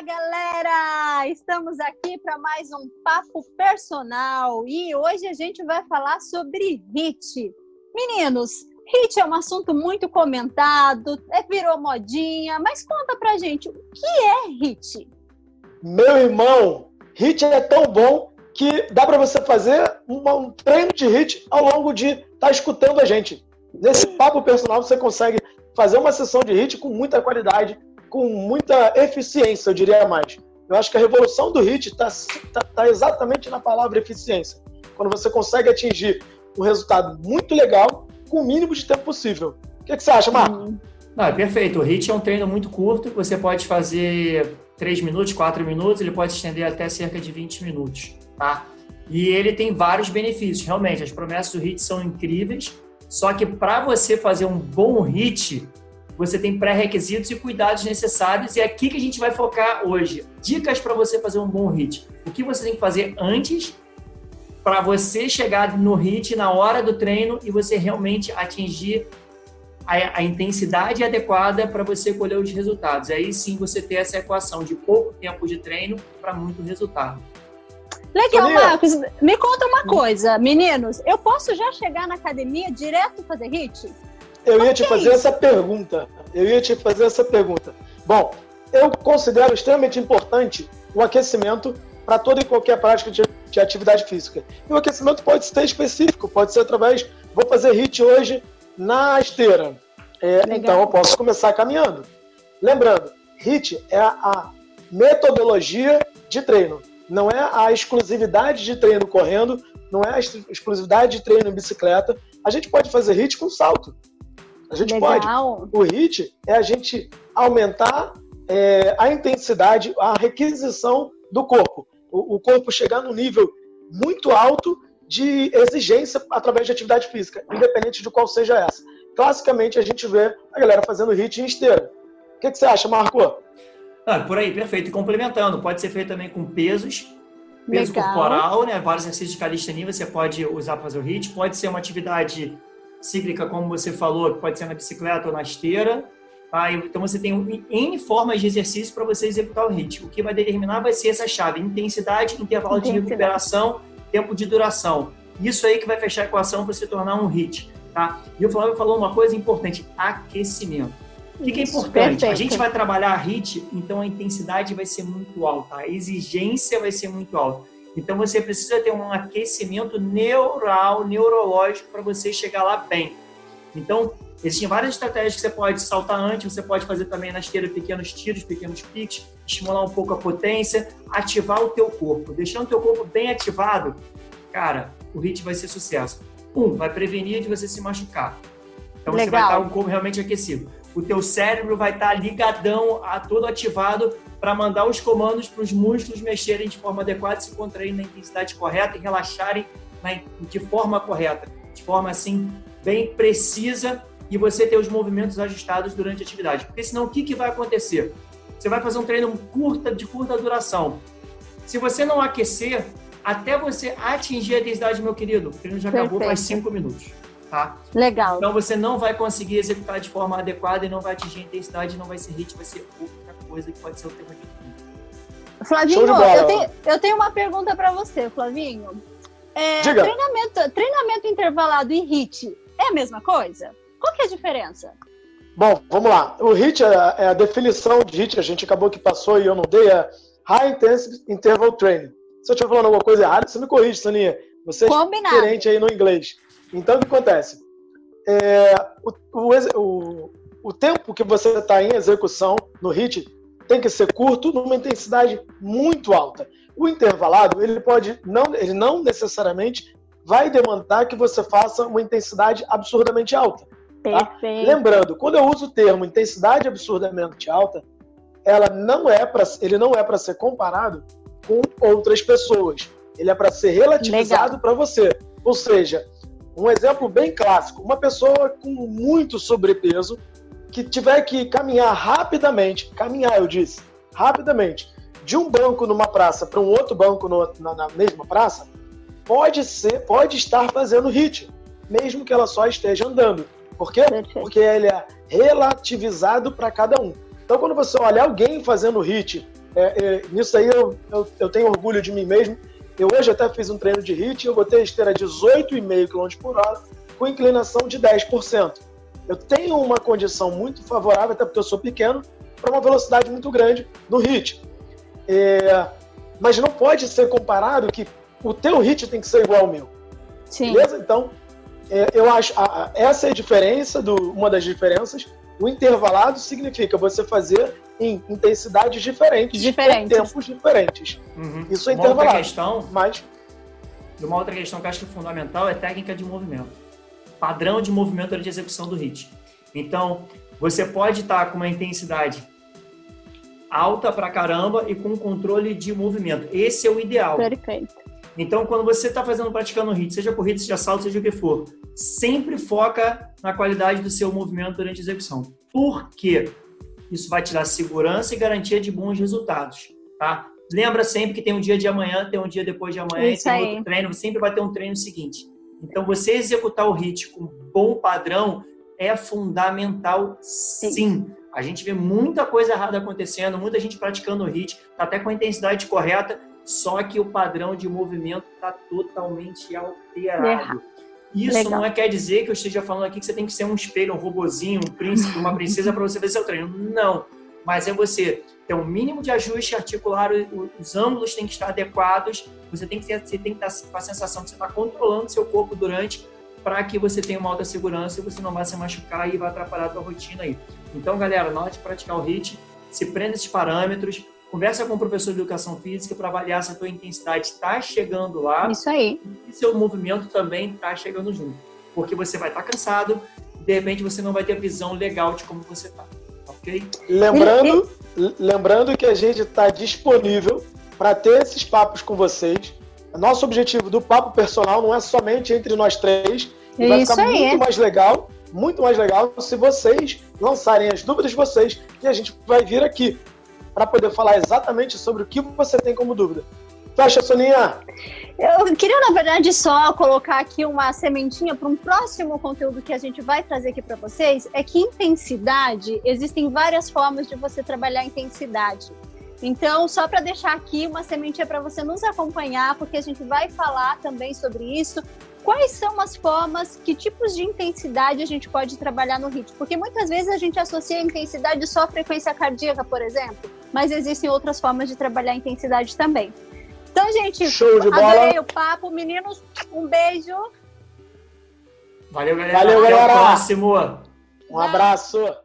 Olá, galera! Estamos aqui para mais um Papo Personal e hoje a gente vai falar sobre HIT. Meninos, HIT é um assunto muito comentado, é, virou modinha, mas conta pra gente, o que é HIT? Meu irmão, HIT é tão bom que dá para você fazer um treino de HIT ao longo de estar tá escutando a gente. Nesse Papo Personal você consegue fazer uma sessão de HIT com muita qualidade, com muita eficiência, eu diria mais. Eu acho que a revolução do HIT está tá, tá exatamente na palavra eficiência. Quando você consegue atingir um resultado muito legal com o mínimo de tempo possível. O que, que você acha, Marco? Não, é perfeito. O HIT é um treino muito curto, você pode fazer 3 minutos, 4 minutos, ele pode estender até cerca de 20 minutos, tá? E ele tem vários benefícios, realmente. As promessas do HIT são incríveis, só que para você fazer um bom HIT, você tem pré-requisitos e cuidados necessários, e é aqui que a gente vai focar hoje. Dicas para você fazer um bom HIT. O que você tem que fazer antes para você chegar no HIT na hora do treino e você realmente atingir a, a intensidade adequada para você colher os resultados. Aí sim você ter essa equação de pouco tempo de treino para muito resultado. Legal, Marcos. Me conta uma coisa, meninos. Eu posso já chegar na academia direto fazer HIT? Eu ia te fazer essa pergunta. Eu ia te fazer essa pergunta. Bom, eu considero extremamente importante o aquecimento para toda e qualquer prática de, de, atividade física. E o aquecimento pode ser específico, pode ser através. Vou fazer HIT hoje na esteira. É, então eu posso começar caminhando. Lembrando, HIT é a metodologia de treino, não é a exclusividade de treino correndo, não é a exclusividade de treino em bicicleta. A gente pode fazer HIT com salto. A gente Legal. pode. O HIT é a gente aumentar é, a intensidade, a requisição do corpo. O, o corpo chegar no nível muito alto de exigência através de atividade física, independente de qual seja essa. Classicamente, a gente vê a galera fazendo HIT em esteira. O que, que você acha, Marco? Ah, por aí, perfeito. E complementando, pode ser feito também com pesos, peso Legal. corporal, né? Vários exercícios de calistenia você pode usar para fazer o HIT. Pode ser uma atividade cíclica, como você falou, que pode ser na bicicleta ou na esteira. Tá? Então você tem N formas de exercício para você executar o HIIT. O que vai determinar vai ser essa chave: intensidade, intervalo intensidade. de recuperação, tempo de duração. Isso aí que vai fechar a equação para se tornar um HIIT. Tá? E o Flávio falou uma coisa importante: aquecimento. O que, que é importante? Perfeito. A gente vai trabalhar a HIIT, então a intensidade vai ser muito alta, a exigência vai ser muito alta. Então você precisa ter um aquecimento neural, neurológico para você chegar lá bem. Então, existem várias estratégias que você pode saltar antes, você pode fazer também na esteira pequenos tiros, pequenos piques, estimular um pouco a potência, ativar o teu corpo. Deixando o teu corpo bem ativado, cara, o HIIT vai ser sucesso. Um, vai prevenir de você se machucar. Então Legal. você vai estar o corpo realmente aquecido. O teu cérebro vai estar ligadão, a, todo ativado para mandar os comandos para os músculos mexerem de forma adequada, se contraírem na intensidade correta e relaxarem na, de forma correta, de forma assim bem precisa e você ter os movimentos ajustados durante a atividade. Porque senão o que, que vai acontecer? Você vai fazer um treino curta, de curta duração. Se você não aquecer, até você atingir a intensidade, meu querido, o treino já Perfeito. acabou faz cinco minutos. Tá? Legal. Então você não vai conseguir executar de forma adequada e não vai atingir a intensidade, não vai ser hit, vai ser outra coisa que pode ser alternativa. Flavinho, eu tenho, eu tenho uma pergunta para você, Flavinho. É, Diga. Treinamento, treinamento intervalado e HIT é a mesma coisa? Qual que é a diferença? Bom, vamos lá. O HIT, é, é a definição de HIT, a gente acabou que passou e eu não dei, é High Intensity Interval Training. Se eu estiver falando alguma coisa errada, você me corrige, Soninha. Você é Combinado. diferente aí no inglês. Então, o que acontece? É, o, o, o, tempo que você está em execução no HIT tem que ser curto numa intensidade muito alta. O intervalado, ele pode não, ele não necessariamente vai demandar que você faça uma intensidade absurdamente alta. Tá? Lembrando, quando eu uso o termo intensidade absurdamente alta, ela não é para ele não é para ser comparado com outras pessoas. Ele é para ser relativizado para você. Ou seja, um exemplo bem clássico, uma pessoa com muito sobrepeso que tiver que caminhar rapidamente, caminhar, eu disse, rapidamente, de um banco numa praça para um outro banco no, na, na, mesma praça, pode ser, pode estar fazendo HIT, mesmo que ela só esteja andando. Por quê? Porque ele é relativizado para cada um. Então, quando você olha alguém fazendo HIT É, é, nisso aí eu, eu, eu, tenho orgulho de mim mesmo. Eu hoje até fiz um treino de HIIT e eu botei a esteira 18,5 km por hora com inclinação de 10%. Eu tenho uma condição muito favorável, até porque eu sou pequeno, para uma velocidade muito grande no HIIT. É, mas não pode ser comparado que o teu HIIT tem que ser igual ao meu. Sim. Beleza? Então, é, eu acho a, a, essa é a diferença, do, uma das diferenças. O intervalado significa você fazer em intensidades diferentes, diferentes. em tempos diferentes. Uhum. Isso é uma intervalado. Outra questão, mas... Uma outra questão que eu acho que é fundamental é técnica de movimento. Padrão de movimento de execução do HIIT. Então, você pode estar com uma intensidade alta pra caramba e com controle de movimento. Esse é o ideal. Perfeito. Então, quando você está fazendo, praticando HIIT, seja corrida, seja salto, seja o que for, sempre foca na qualidade do seu movimento durante a execução. Por quê? Isso vai te dar segurança e garantia de bons resultados, tá? Lembra sempre que tem um dia de amanhã, tem um dia depois de amanhã, Isso tem aí. outro treino, sempre vai ter um treino seguinte. Então, você executar o HIIT com bom padrão é fundamental, sim. sim. A gente vê muita coisa errada acontecendo, muita gente praticando o HIIT, tá até com a intensidade correta, só que o padrão de movimento está totalmente alterado. Isso Legal. não é, quer dizer que eu esteja falando aqui que você tem que ser um espelho, um robozinho, um príncipe, uma princesa para você ver seu treino. Não. Mas é você ter um mínimo de ajuste articular, os ângulos têm que estar adequados, você tem que, ter, você tem que estar com a sensação que você está controlando seu corpo durante para que você tenha uma alta segurança e você não vá se machucar e vá atrapalhar a sua rotina aí. Então, galera, na hora de praticar o HIIT, se prenda esses parâmetros, Conversa com o professor de educação física para avaliar se a tua intensidade está chegando lá. Isso aí. E seu movimento também está chegando junto. Porque você vai estar tá cansado, de repente você não vai ter a visão legal de como você está. Ok? Lembrando, lembrando que a gente está disponível para ter esses papos com vocês. Nosso objetivo do papo personal não é somente entre nós três. E vai ficar aí. muito mais legal, muito mais legal se vocês lançarem as dúvidas de vocês e a gente vai vir aqui para poder falar exatamente sobre o que você tem como dúvida. Tu acha, Soninha? Eu queria, na verdade, só colocar aqui uma sementinha para um próximo conteúdo que a gente vai trazer aqui para vocês. É que intensidade, existem várias formas de você trabalhar intensidade. Então, só para deixar aqui uma sementinha para você nos acompanhar, porque a gente vai falar também sobre isso. Quais são as formas, que tipos de intensidade a gente pode trabalhar no ritmo? Porque muitas vezes a gente associa a intensidade só à frequência cardíaca, por exemplo, mas existem outras formas de trabalhar a intensidade também. Então, gente, Show de adorei bola. o papo. Meninos, um beijo. Valeu, galera. Valeu, galera. Até o próximo. Um abraço.